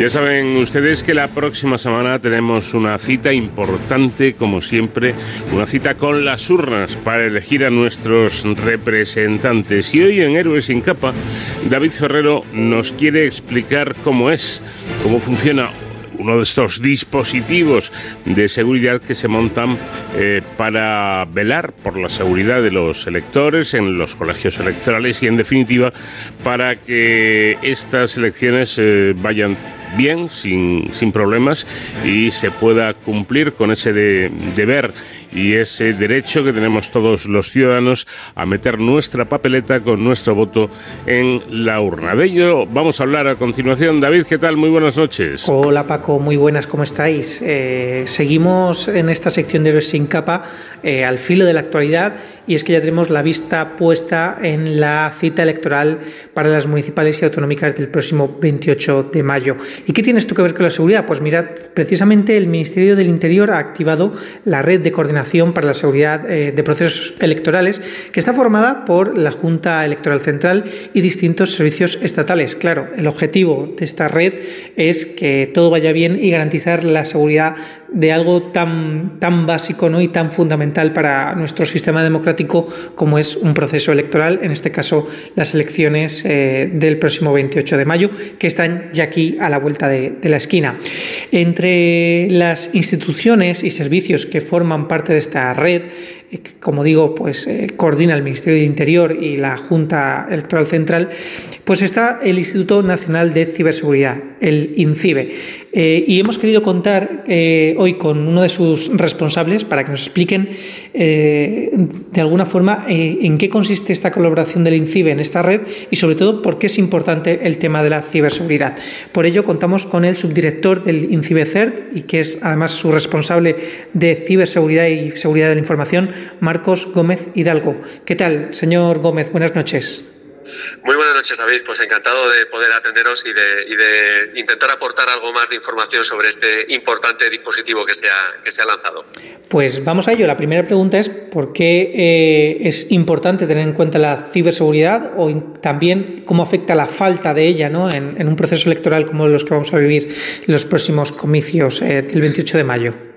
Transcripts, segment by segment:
Ya saben ustedes que la próxima semana tenemos una cita importante, como siempre, una cita con las urnas para elegir a nuestros representantes. Y hoy en Héroes sin capa, David Ferrero nos quiere explicar cómo es, cómo funciona uno de estos dispositivos de seguridad que se montan eh, para velar por la seguridad de los electores en los colegios electorales y, en definitiva, para que estas elecciones eh, vayan bien, sin, sin problemas y se pueda cumplir con ese deber y ese derecho que tenemos todos los ciudadanos a meter nuestra papeleta con nuestro voto en la urna. De ello vamos a hablar a continuación. David, ¿qué tal? Muy buenas noches. Hola Paco, muy buenas, ¿cómo estáis? Eh, seguimos en esta sección de Héroes sin capa eh, al filo de la actualidad y es que ya tenemos la vista puesta en la cita electoral para las municipales y autonómicas del próximo 28 de mayo. ¿Y qué tiene esto que ver con la seguridad? Pues mirad, precisamente el Ministerio del Interior ha activado la red de coordinación para la Seguridad eh, de Procesos Electorales, que está formada por la Junta Electoral Central y distintos servicios estatales. Claro, el objetivo de esta red es que todo vaya bien y garantizar la seguridad de algo tan, tan básico ¿no? y tan fundamental para nuestro sistema democrático como es un proceso electoral, en este caso las elecciones eh, del próximo 28 de mayo, que están ya aquí a la vuelta de, la esquina. Entre las instituciones y servicios que forman parte de esta red como digo, pues eh, coordina el Ministerio de Interior y la Junta Electoral Central, pues está el Instituto Nacional de Ciberseguridad, el INCIBE. Eh, y hemos querido contar eh, hoy con uno de sus responsables para que nos expliquen de alguna forma en qué consiste esta colaboración del INCIBE en esta red y sobre todo por qué es importante el tema de la ciberseguridad. Por ello contamos con el subdirector del INCIBE CERT y que es además su responsable de ciberseguridad y seguridad de la información, Marcos Gómez Hidalgo. ¿Qué tal, señor Gómez? Buenas noches. Muy buenas noches, David. Pues encantado de poder atenderos y de, intentar aportar algo más de información sobre este importante dispositivo que se ha, lanzado. Pues vamos a ello. La primera pregunta es por qué eh, es importante tener en cuenta la ciberseguridad o también cómo afecta la falta de ella ¿no? en, un proceso electoral como los que vamos a vivir en los próximos comicios eh, del 28 de mayo.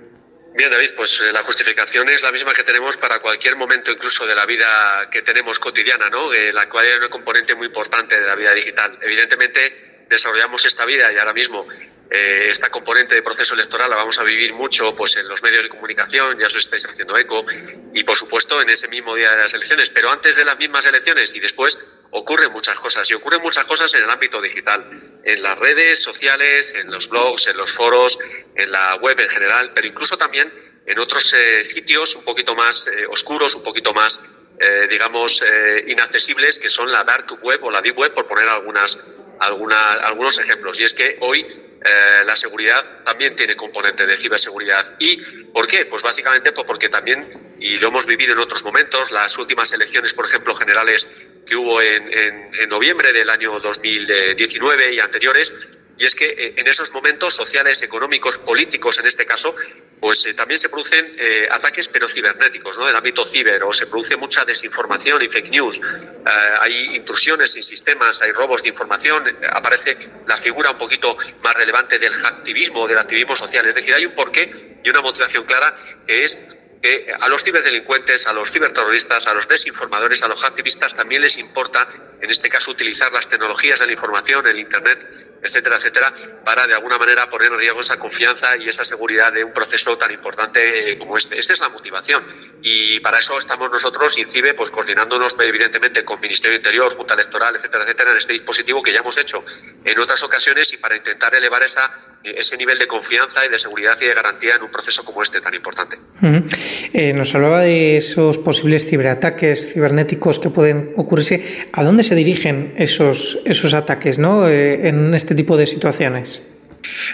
Bien, David, pues eh, la justificación es la misma que tenemos para cualquier momento incluso de la vida que tenemos cotidiana, ¿no? Eh, la cual es un componente muy importante de la vida digital. Evidentemente, desarrollamos esta vida y ahora mismo eh, esta componente de proceso electoral la vamos a vivir mucho pues en los medios de comunicación, ya os estáis haciendo eco, y por supuesto en ese mismo día de las elecciones. Pero antes de las mismas elecciones y después ocurren muchas cosas y ocurren muchas cosas en el ámbito digital, en las redes sociales, en los blogs, en los foros, en la web en general, pero incluso también en otros eh, sitios un poquito más eh, oscuros, un poquito más, eh, digamos, inaccesibles, que son la dark web o la deep web, por poner algunas, alguna, algunos ejemplos. Y es que hoy la seguridad también tiene componente de ciberseguridad. ¿Y por qué? Pues básicamente pues porque también, y lo hemos vivido en otros momentos, las últimas elecciones, por ejemplo, generales que hubo en, en, noviembre del año 2019 y anteriores, y es que eh, en esos momentos sociales, económicos, políticos en este caso, pues eh, también se producen eh, ataques pero cibernéticos, ¿no? Del ámbito ciber, o se produce mucha desinformación y fake news. hay intrusiones en sistemas, hay robos de información, aparece la figura un poquito más relevante del activismo, del activismo social. Es decir, hay un porqué y una motivación clara que es que a los ciberdelincuentes, a los ciberterroristas, a los desinformadores, a los activistas también les importa, en este caso, utilizar las tecnologías de la información, el Internet, etcétera, etcétera, para de alguna manera poner en riesgo esa confianza y esa seguridad de un proceso tan importante como este. Esta es la motivación. Y para eso estamos nosotros, INCIBE, pues coordinándonos evidentemente con Ministerio de Interior, Junta Electoral, etcétera, etcétera, en este dispositivo que ya hemos hecho en otras ocasiones y para intentar elevar esa, ese nivel de confianza y de seguridad y de garantía en un proceso como este tan importante. Eh, nos hablaba de esos posibles ciberataques cibernéticos que pueden ocurrirse. ¿A dónde se dirigen esos, esos ataques ¿no? Eh, en este tipo de situaciones?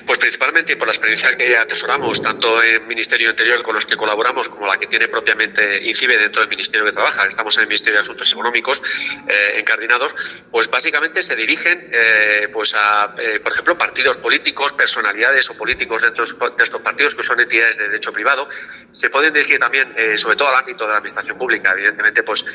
Pues principalmente por la experiencia que atesoramos, tanto en Ministerio Interior con los que colaboramos, como la que tiene propiamente INCIBE dentro del Ministerio que trabaja, estamos en el Ministerio de Asuntos Económicos, eh, encardinados, pues básicamente se dirigen eh, pues a, eh, por ejemplo, partidos políticos, personalidades o políticos dentro de estos partidos que son entidades de derecho privado, se pueden dirigir también, sobre todo al ámbito de la administración pública, evidentemente, pues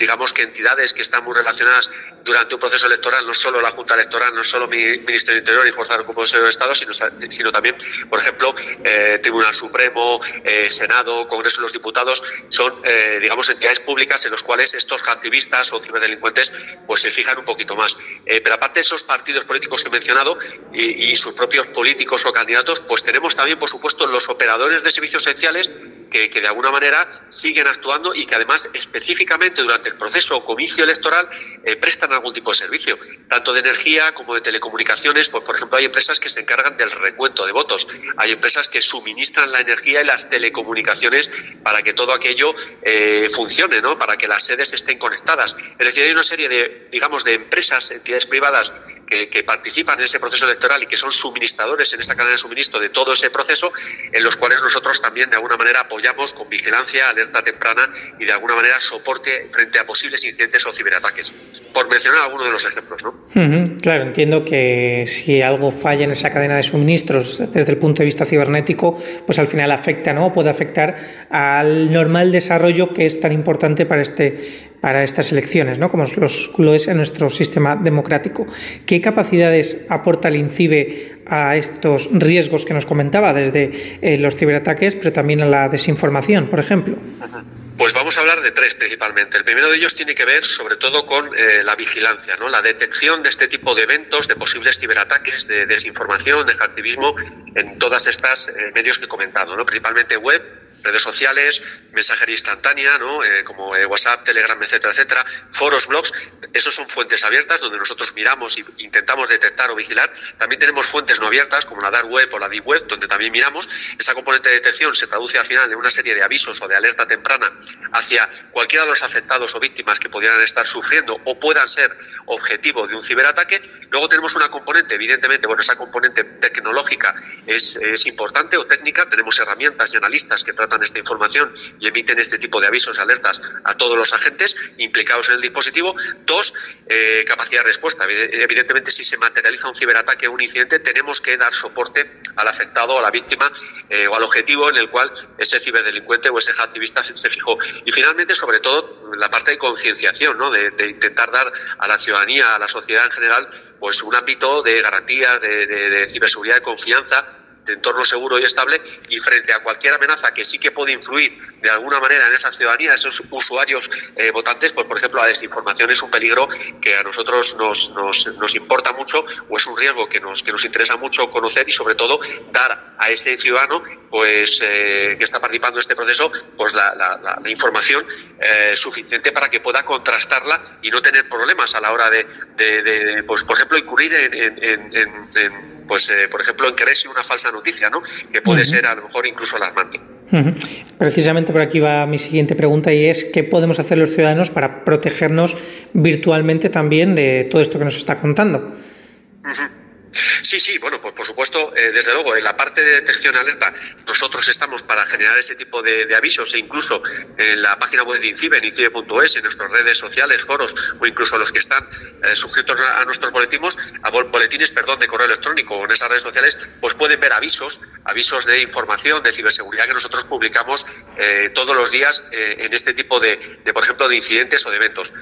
digamos que entidades que están muy relacionadas durante un proceso electoral, no solo la Junta Electoral, no solo mi Ministerio del Interior y Fuerza de Cuerpo de Estado, sino, también, por ejemplo, eh, Tribunal Supremo, eh, Senado, Congreso de los Diputados, son, eh, digamos, entidades públicas en los cuales estos activistas o ciberdelincuentes pues se fijan un poquito más. pero aparte de esos partidos políticos que he mencionado y, y sus propios políticos o candidatos, pues tenemos también, por supuesto, los operadores de servicios esenciales que, de alguna manera siguen actuando y que además específicamente durante el proceso o comicio electoral eh, prestan algún tipo de servicio, tanto de energía como de telecomunicaciones. Pues, por ejemplo, hay empresas que se encargan del recuento de votos, hay empresas que suministran la energía y las telecomunicaciones para que todo aquello eh, funcione, ¿no? para que las sedes estén conectadas. Es decir, hay una serie de, digamos, de empresas, entidades privadas que, participan en ese proceso electoral y que son suministradores en esa cadena de suministro de todo ese proceso, en los cuales nosotros también de alguna manera apoyamos con vigilancia, alerta temprana y de alguna manera soporte frente a posibles incidentes o ciberataques. Por mencionar algunos de los ejemplos, ¿no? claro, entiendo que si algo falla en esa cadena de suministros desde el punto de vista cibernético, pues al final afecta, ¿no? Puede afectar al normal desarrollo que es tan importante para este para estas elecciones, ¿no? como lo es en nuestro sistema democrático. ¿Qué capacidades aporta el INCIBE a estos riesgos que nos comentaba, desde eh, los ciberataques, pero también a la desinformación, por ejemplo? Pues vamos a hablar de tres principalmente. El primero de ellos tiene que ver sobre todo con eh, la vigilancia, ¿no? la detección de este tipo de eventos, de posibles ciberataques, de desinformación, de activismo en todas estas eh, medios que he comentado, ¿no? principalmente web, redes sociales, mensajería instantánea, ¿no? Eh, como eh, WhatsApp, Telegram, etcétera, etcétera, foros, blogs, esos son fuentes abiertas donde nosotros miramos e intentamos detectar o vigilar. También tenemos fuentes no abiertas como la Dark Web o la Deep Web, donde también miramos. Esa componente de detección se traduce al final en una serie de avisos o de alerta temprana hacia cualquiera de los afectados o víctimas que pudieran estar sufriendo o puedan ser objetivo de un ciberataque. Luego tenemos una componente, evidentemente, bueno, esa componente tecnológica es, es importante o técnica. Tenemos herramientas y analistas que tratan esta información y emiten este tipo de avisos, alertas a todos los agentes implicados en el dispositivo. Dos, eh, capacidad de respuesta. Evidentemente, si se materializa un ciberataque o un incidente, tenemos que dar soporte al afectado a la víctima eh, o al objetivo en el cual ese ciberdelincuente o ese activista se fijó. Y finalmente, sobre todo, la parte de concienciación, ¿no? de, intentar dar a la ciudadanía, a la sociedad en general, pues un ámbito de garantía, de, de ciberseguridad, de confianza entorno seguro y estable y frente a cualquier amenaza que sí que puede influir de alguna manera en esa ciudadanía, esos usuarios eh, votantes, pues por ejemplo la desinformación es un peligro que a nosotros nos, nos, nos, importa mucho o es un riesgo que nos, que nos interesa mucho conocer y sobre todo dar a ese ciudadano pues eh, que está participando en este proceso pues la, la, información eh, suficiente para que pueda contrastarla y no tener problemas a la hora de, pues por ejemplo incurrir en, en, en pues, eh, por ejemplo, en creerse una falsa noticia, ¿no? Que puede ser a lo mejor incluso alarmante. Precisamente por aquí va mi siguiente pregunta y es ¿qué podemos hacer los ciudadanos para protegernos virtualmente también de todo esto que nos está contando? Sí, sí, bueno, pues por supuesto, eh, desde luego, en la parte de detección alerta, nosotros estamos para generar ese tipo de, avisos e incluso en la página web de INCIBE, en INCIBE.es, en nuestras redes sociales, foros o incluso los que están eh, suscritos a, nuestros boletines, a boletines, perdón, de correo electrónico o en esas redes sociales, pues pueden ver avisos, avisos de información, de ciberseguridad que nosotros publicamos eh, todos los días en este tipo de, por ejemplo, de incidentes o de eventos.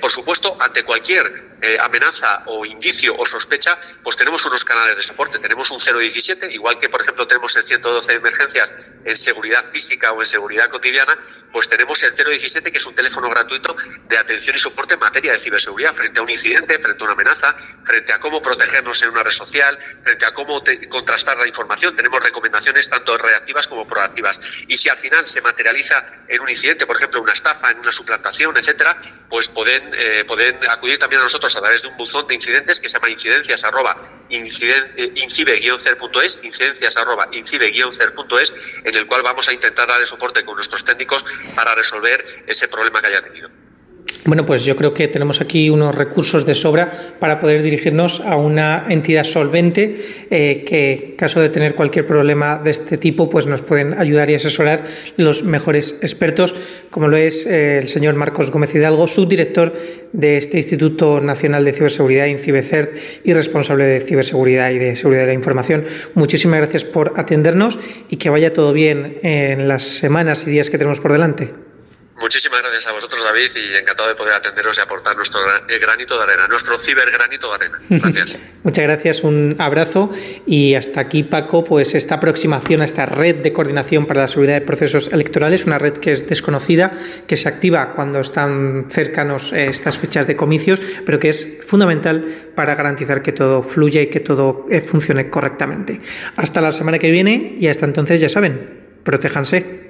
por supuesto, ante cualquier amenaza o indicio o sospecha, pues tenemos unos canales de soporte. Tenemos un 017, igual que por ejemplo tenemos el 112 de emergencias en seguridad física o en seguridad cotidiana, pues tenemos el 017 que es un teléfono gratuito de atención y soporte en materia de ciberseguridad frente a un incidente, frente a una amenaza, frente a cómo protegernos en una red social, frente a cómo contrastar la información. Tenemos recomendaciones tanto reactivas como proactivas. Y si al final se materializa en un incidente, por ejemplo, una estafa, en una suplantación, etcétera, pues pueden, eh, acudir también a nosotros a través de un buzón de incidentes que se llama incidencias arroba eh, incibe-cer.es, incidencias arroba incibe-cer.es, en el cual vamos a intentar dar soporte con nuestros técnicos para resolver ese problema que haya tenido. Bueno, pues yo creo que tenemos aquí unos recursos de sobra para poder dirigirnos a una entidad solvente eh, que, en caso de tener cualquier problema de este tipo, pues nos pueden ayudar y asesorar los mejores expertos, como lo es eh, el señor Marcos Gómez Hidalgo, subdirector de este Instituto Nacional de Ciberseguridad, INCIBECERT, y responsable de ciberseguridad y de seguridad de la información. Muchísimas gracias por atendernos y que vaya todo bien en las semanas y días que tenemos por delante. Muchísimas gracias a vosotros, David, y encantado de poder atenderos y aportar nuestro granito de arena, nuestro cibergranito de arena. Gracias. Muchas gracias, un abrazo y hasta aquí, Paco, pues esta aproximación a esta red de coordinación para la seguridad de procesos electorales, una red que es desconocida, que se activa cuando están cercanos eh, estas fechas de comicios, pero que es fundamental para garantizar que todo fluya y que todo eh, funcione correctamente. Hasta la semana que viene y hasta entonces, ya saben, protéjanse.